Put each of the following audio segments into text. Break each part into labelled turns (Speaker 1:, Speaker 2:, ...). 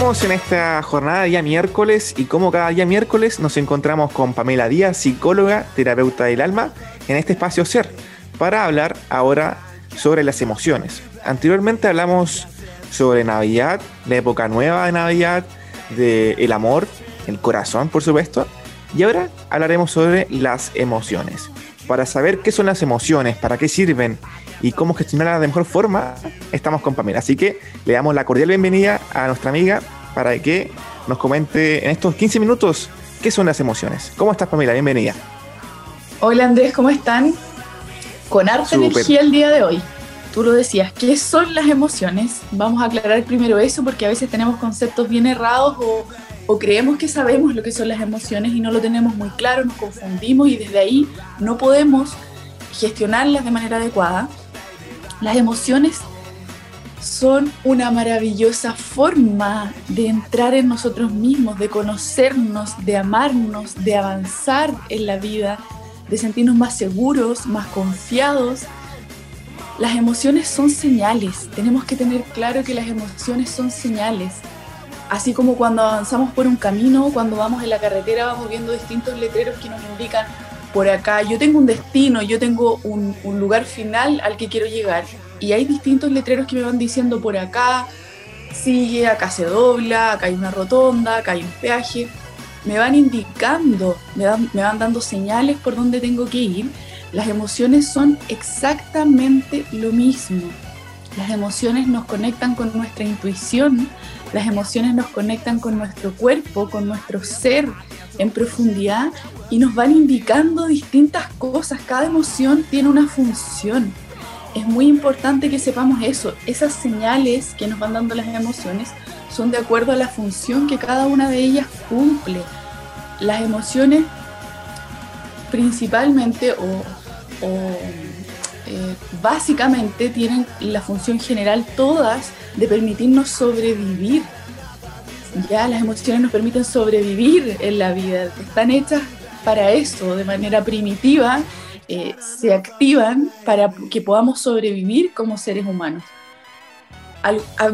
Speaker 1: Estamos en esta jornada día miércoles y como cada día miércoles nos encontramos con Pamela Díaz, psicóloga, terapeuta del alma, en este espacio Ser, para hablar ahora sobre las emociones. Anteriormente hablamos sobre Navidad, la época nueva de Navidad, del el amor, el corazón, por supuesto, y ahora hablaremos sobre las emociones. Para saber qué son las emociones, para qué sirven y cómo gestionarlas de mejor forma, estamos con Pamela. Así que le damos la cordial bienvenida a nuestra amiga para que nos comente en estos 15 minutos qué son las emociones. ¿Cómo estás, Pamela? Bienvenida.
Speaker 2: Hola, Andrés, ¿cómo están? Con harta energía el día de hoy. Tú lo decías, ¿qué son las emociones? Vamos a aclarar primero eso porque a veces tenemos conceptos bien errados o, o creemos que sabemos lo que son las emociones y no lo tenemos muy claro, nos confundimos y desde ahí no podemos gestionarlas de manera adecuada. Las emociones son una maravillosa forma de entrar en nosotros mismos, de conocernos, de amarnos, de avanzar en la vida, de sentirnos más seguros, más confiados. Las emociones son señales, tenemos que tener claro que las emociones son señales. Así como cuando avanzamos por un camino, cuando vamos en la carretera, vamos viendo distintos letreros que nos indican por acá, yo tengo un destino, yo tengo un, lugar final al que quiero llegar. Y hay distintos letreros que me van diciendo por acá, sigue, acá se dobla, acá hay una rotonda, acá hay un peaje. Me van indicando, me, me van dando señales por dónde tengo que ir. Las emociones son exactamente lo mismo. Las emociones nos conectan con nuestra intuición, las emociones nos conectan con nuestro cuerpo, con nuestro ser en profundidad y nos van indicando distintas cosas. Cada emoción tiene una función. Es muy importante que sepamos eso. Esas señales que nos van dando las emociones son de acuerdo a la función que cada una de ellas cumple. Las emociones principalmente o, eh, básicamente tienen la función general todas de permitirnos sobrevivir. Ya las emociones nos permiten sobrevivir en la vida, están hechas para eso, de manera primitiva, eh, se activan para que podamos sobrevivir como seres humanos.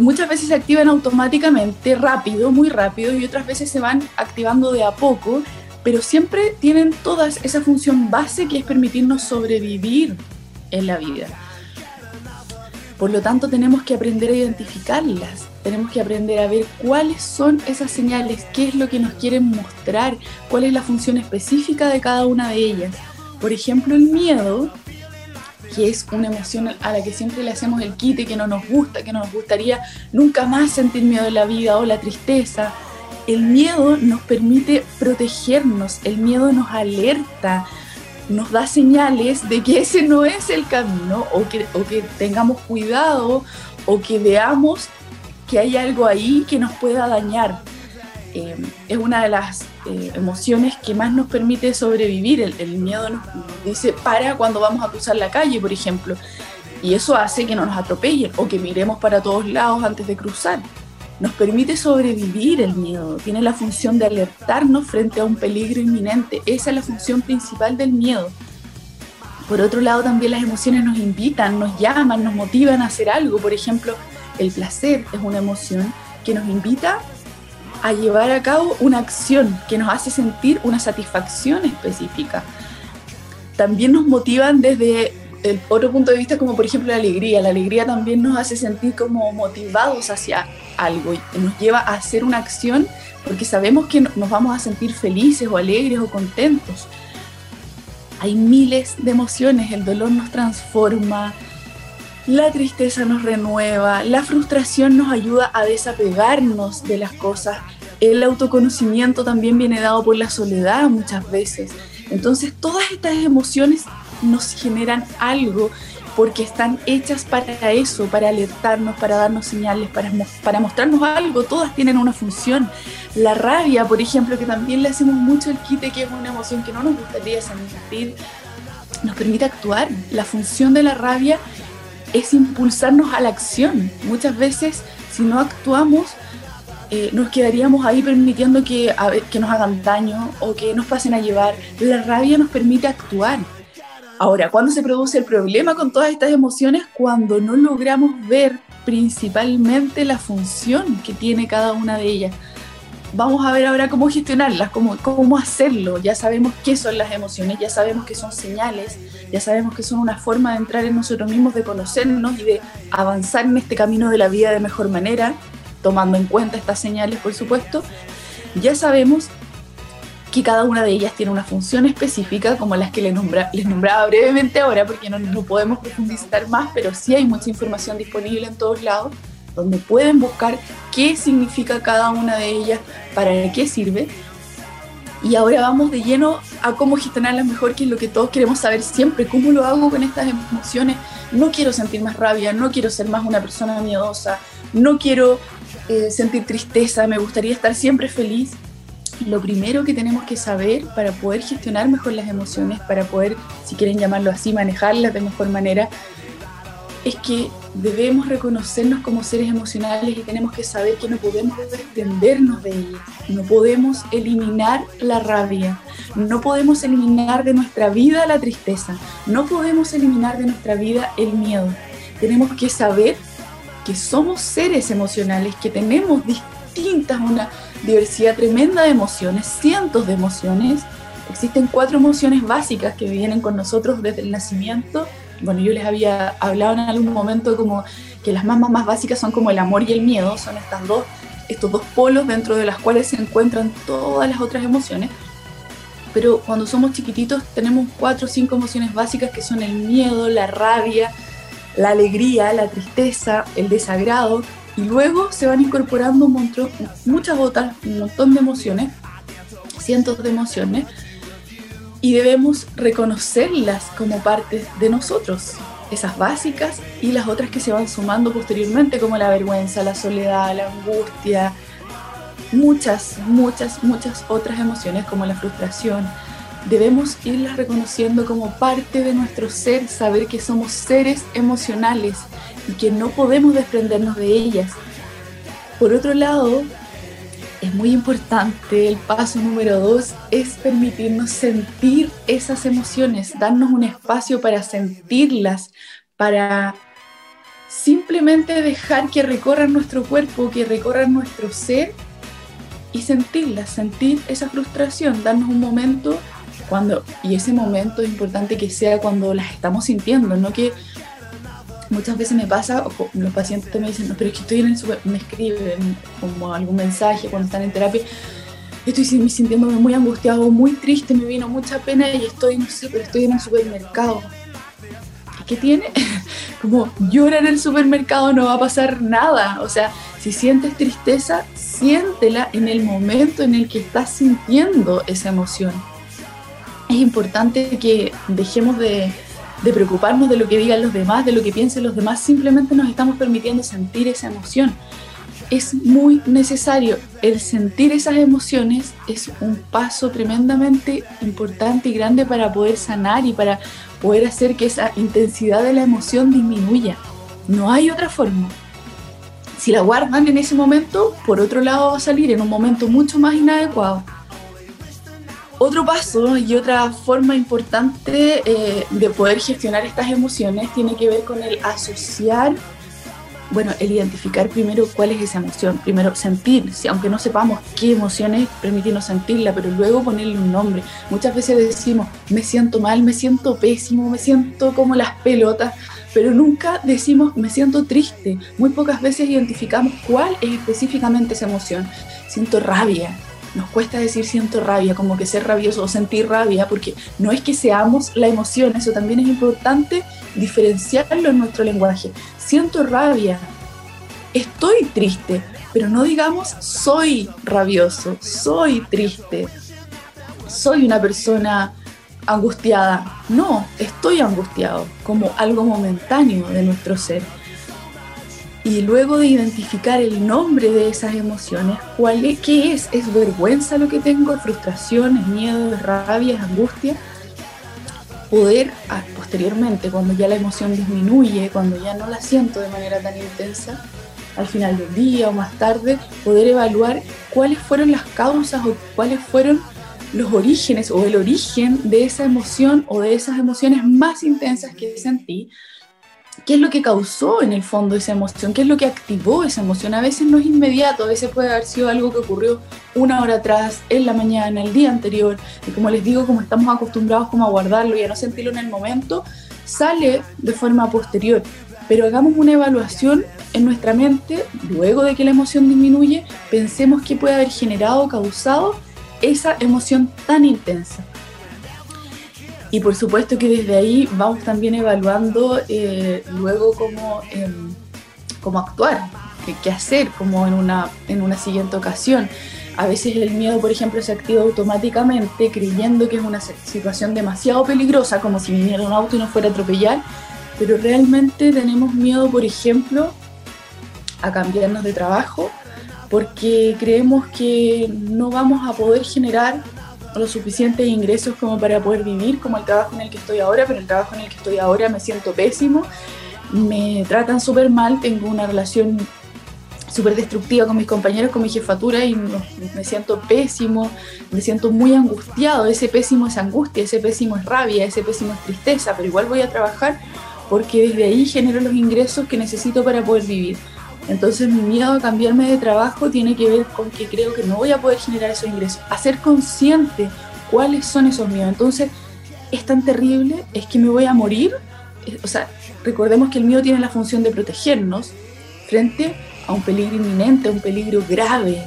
Speaker 2: muchas veces se activan automáticamente, rápido, muy rápido, y otras veces se van activando de a poco, pero siempre tienen todas esa función base que es permitirnos sobrevivir en la vida. Por lo tanto, tenemos que aprender a identificarlas, tenemos que aprender a ver cuáles son esas señales, qué es lo que nos quieren mostrar, cuál es la función específica de cada una de ellas. Por ejemplo, el miedo, que es una emoción a la que siempre le hacemos el quite, que no nos gusta, que no nos gustaría nunca más sentir miedo en la vida o la tristeza. El miedo nos permite protegernos, el miedo nos alerta, nos da señales de que ese no es el camino o que, que tengamos cuidado o que veamos que hay algo ahí que nos pueda dañar. Eh, es una de las eh, emociones que más nos permite sobrevivir. El, miedo nos dice para cuando vamos a cruzar la calle, por ejemplo. Y eso hace que no nos atropellen o que miremos para todos lados antes de cruzar nos permite sobrevivir el miedo, tiene la función de alertarnos frente a un peligro inminente, esa es la función principal del miedo. Por otro lado, también las emociones nos invitan, nos llaman, nos motivan a hacer algo. Por ejemplo, el placer es una emoción que nos invita a llevar a cabo una acción que nos hace sentir una satisfacción específica. También nos motivan desde el otro punto de vista, como por ejemplo la alegría. La alegría también nos hace sentir como motivados hacia algo y nos lleva a hacer una acción porque sabemos que nos vamos a sentir felices o alegres o contentos. Hay miles de emociones, el dolor nos transforma, la tristeza nos renueva, la frustración nos ayuda a desapegarnos de las cosas, el autoconocimiento también viene dado por la soledad muchas veces. Entonces todas estas emociones nos generan algo porque están hechas para eso, para alertarnos, para darnos señales, para, para mostrarnos algo, todas tienen una función. La rabia, por ejemplo, que también le hacemos mucho el quite, que es una emoción que no nos gustaría sentir, nos permite actuar. La función de la rabia es impulsarnos a la acción. Muchas veces, si no actuamos, eh, nos quedaríamos ahí permitiendo que, que nos hagan daño o que nos pasen a llevar. La rabia nos permite actuar Ahora, ¿cuándo se produce el problema con todas estas emociones? Cuando no logramos ver principalmente la función que tiene cada una de ellas. Vamos a ver ahora cómo gestionarlas, cómo, cómo hacerlo. Ya sabemos qué son las emociones, ya sabemos que son señales, ya sabemos que son una forma de entrar en nosotros mismos, de conocernos y de avanzar en este camino de la vida de mejor manera, tomando en cuenta estas señales, por supuesto. Ya sabemos que cada una de ellas tiene una función específica, como las que les, les nombraba brevemente ahora, porque no, no podemos profundizar más, pero sí hay mucha información disponible en todos lados, donde pueden buscar qué significa cada una de ellas, para qué sirve. Y ahora vamos de lleno a cómo gestionarlas mejor, que es lo que todos queremos saber siempre, cómo lo hago con estas emociones. No quiero sentir más rabia, no quiero ser más una persona miedosa, no quiero eh, sentir tristeza, me gustaría estar siempre feliz lo primero que tenemos que saber para poder gestionar mejor las emociones, para poder, si quieren llamarlo así, manejarlas de mejor manera, es que debemos reconocernos como seres emocionales y tenemos que saber que no podemos desprendernos de ellas, no podemos eliminar la rabia, no podemos eliminar de nuestra vida la tristeza, no podemos eliminar de nuestra vida el miedo. Tenemos que saber que somos seres emocionales, que tenemos distintas, una, diversidad tremenda de emociones, cientos de emociones. Existen cuatro emociones básicas que vienen con nosotros desde el nacimiento. Bueno, yo les había hablado en algún momento como que las más, más, básicas son como el amor y el miedo, son estas dos, estos dos polos dentro de las cuales se encuentran todas las otras emociones. Pero cuando somos chiquititos tenemos cuatro o cinco emociones básicas que son el miedo, la rabia, la alegría, la tristeza, el desagrado, y luego se van incorporando un montón, muchas otras, un montón de emociones, cientos de emociones, y debemos reconocerlas como parte de nosotros, esas básicas y las otras que se van sumando posteriormente, como la vergüenza, la soledad, la angustia, muchas, muchas, muchas otras emociones como la frustración. Debemos irlas reconociendo como parte de nuestro ser, saber que somos seres emocionales y que no podemos desprendernos de ellas. Por otro lado, es muy importante, el paso número dos es permitirnos sentir esas emociones, darnos un espacio para sentirlas, para simplemente dejar que recorran nuestro cuerpo, que recorran nuestro ser y sentirlas, sentir esa frustración, darnos un momento cuando, y ese momento es importante que sea cuando las estamos sintiendo, no que muchas veces me pasa, los pacientes me dicen, no, pero es que estoy en el super, me escriben como algún mensaje cuando están en terapia, estoy sintiéndome muy angustiado, muy triste, me vino mucha pena y estoy, no sé, pero estoy en el supermercado. ¿Qué tiene? Como llora en el supermercado no va a pasar nada. O sea, si sientes tristeza, siéntela en el momento en el que estás sintiendo esa emoción. Es importante que dejemos de, de preocuparnos de lo que digan los demás, de lo que piensen los demás, simplemente nos estamos permitiendo sentir esa emoción. Es muy necesario. El sentir esas emociones es un paso tremendamente importante y grande para poder sanar y para poder hacer que esa intensidad de la emoción disminuya. No hay otra forma. Si la guardan en ese momento, por otro lado va a salir en un momento mucho más inadecuado. Otro paso y otra forma importante eh, de poder gestionar estas emociones tiene que ver con el asociar, bueno, el identificar primero cuál es esa emoción, primero sentir, si, aunque no sepamos qué emociones, permitirnos sentirla, pero luego ponerle un nombre. Muchas veces decimos, me siento mal, me siento pésimo, me siento como las pelotas, pero nunca decimos, me siento triste. Muy pocas veces identificamos cuál es específicamente esa emoción. Siento rabia, nos cuesta decir siento rabia, como que ser rabioso o sentir rabia, porque no es que seamos la emoción, eso también es importante diferenciarlo en nuestro lenguaje. Siento rabia, estoy triste, pero no digamos soy rabioso, soy triste, soy una persona angustiada. No, estoy angustiado, como algo momentáneo de nuestro ser y luego de identificar el nombre de esas emociones, ¿cuál es, ¿qué es? ¿Es vergüenza lo que tengo? ¿Es frustración? ¿Es miedo? ¿Es rabia? ¿Es angustia? Poder ah, posteriormente, cuando ya la emoción disminuye, cuando ya no la siento de manera tan intensa, al final del día o más tarde, poder evaluar cuáles fueron las causas o cuáles fueron los orígenes o el origen de esa emoción o de esas emociones más intensas que sentí qué es lo que causó en el fondo esa emoción, qué es lo que activó esa emoción. A veces no es inmediato, a veces puede haber sido algo que ocurrió una hora atrás, en la mañana, el día anterior. Y como les digo, como estamos acostumbrados como a guardarlo y a no sentirlo en el momento, sale de forma posterior. Pero hagamos una evaluación en nuestra mente, luego de que la emoción disminuye, pensemos qué puede haber generado o causado esa emoción tan intensa. Y por supuesto que desde ahí vamos también evaluando eh, luego cómo, em, cómo actuar, qué, hacer como en una, en una siguiente ocasión. A veces el miedo, por ejemplo, se activa automáticamente creyendo que es una situación demasiado peligrosa, como si viniera un auto y nos fuera a atropellar, pero realmente tenemos miedo, por ejemplo, a cambiarnos de trabajo porque creemos que no vamos a poder generar los suficientes ingresos como para poder vivir como el trabajo en el que estoy ahora, pero el trabajo en el que estoy ahora me siento pésimo, me tratan súper mal, tengo una relación súper destructiva con mis compañeros, con mi jefatura y me siento pésimo, me siento muy angustiado, ese pésimo es angustia, ese pésimo es rabia, ese pésimo es tristeza, pero igual voy a trabajar porque desde ahí genero los ingresos que necesito para poder vivir. Entonces mi miedo a cambiarme de trabajo tiene que ver con que creo que no voy a poder generar esos ingresos. Hacer consciente cuáles son esos miedos. Entonces es tan terrible, es que me voy a morir. O sea, recordemos que el miedo tiene la función de protegernos frente a un peligro inminente, a un peligro grave,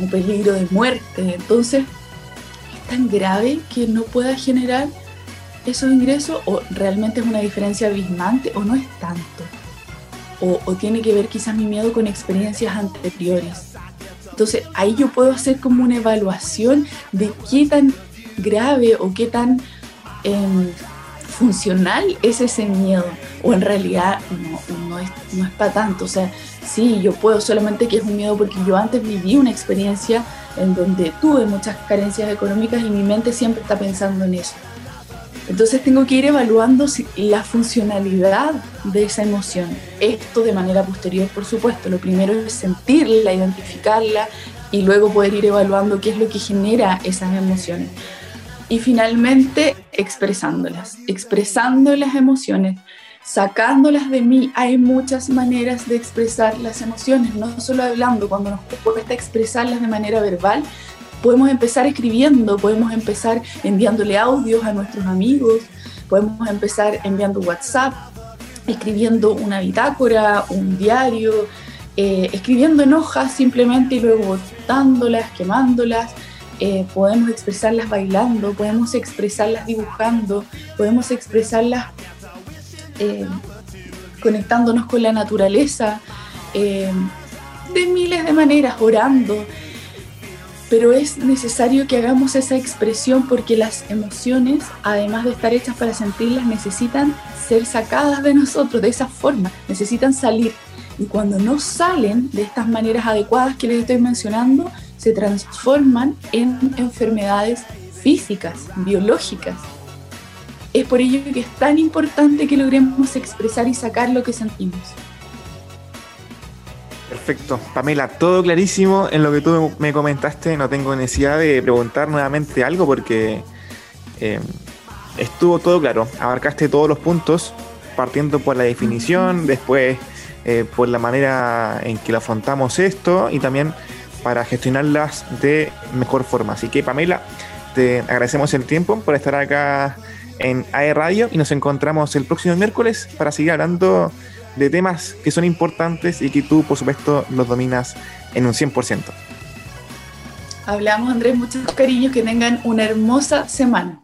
Speaker 2: un peligro de muerte. Entonces es tan grave que no pueda generar esos ingresos o realmente es una diferencia abismante o no es tanto o, tiene que ver quizás mi miedo con experiencias anteriores. Entonces ahí yo puedo hacer como una evaluación de qué tan grave o qué tan em, funcional es ese miedo. O en realidad no, no, es, no es para tanto. O sea, sí, yo puedo solamente que es un miedo porque yo antes viví una experiencia en donde tuve muchas carencias económicas y mi mente siempre está pensando en eso. Entonces tengo que ir evaluando la funcionalidad de esa emoción. Esto de manera posterior, por supuesto. Lo primero es sentirla, identificarla y luego poder ir evaluando qué es lo que genera esas emociones. Y finalmente expresándolas, expresando las emociones, sacándolas de mí. Hay muchas maneras de expresar las emociones, no solo hablando, cuando nos cuesta expresarlas de manera verbal, podemos empezar escribiendo, podemos empezar enviándole audios a nuestros amigos, podemos empezar enviando WhatsApp, escribiendo una bitácora, un diario, eh, escribiendo en hojas simplemente y luego botándolas, quemándolas. Eh, podemos expresarlas bailando, podemos expresarlas dibujando, podemos expresarlas eh, conectándonos con la naturaleza, de miles de maneras, orando pero es necesario que hagamos esa expresión porque las emociones, además de estar hechas para sentirlas, necesitan ser sacadas de nosotros de esa forma, necesitan salir. Y cuando no salen de estas maneras adecuadas que les estoy mencionando, se transforman en enfermedades físicas, biológicas. Es por ello que es tan importante que logremos expresar y sacar lo que sentimos.
Speaker 1: Perfecto. Pamela, todo clarísimo en lo que tú me comentaste. No tengo necesidad de preguntar nuevamente algo porque eh, estuvo todo claro. Abarcaste todos los puntos, partiendo por la definición, después eh, por la manera en que lo afrontamos esto y también para gestionarlas de mejor forma. Así que, Pamela, te agradecemos el tiempo por estar acá en AE Radio y nos encontramos el próximo miércoles para seguir hablando de temas que son importantes y que tú, por supuesto, los dominas en un 100%.
Speaker 2: Hablamos, Andrés, muchos cariños, que tengan una hermosa semana.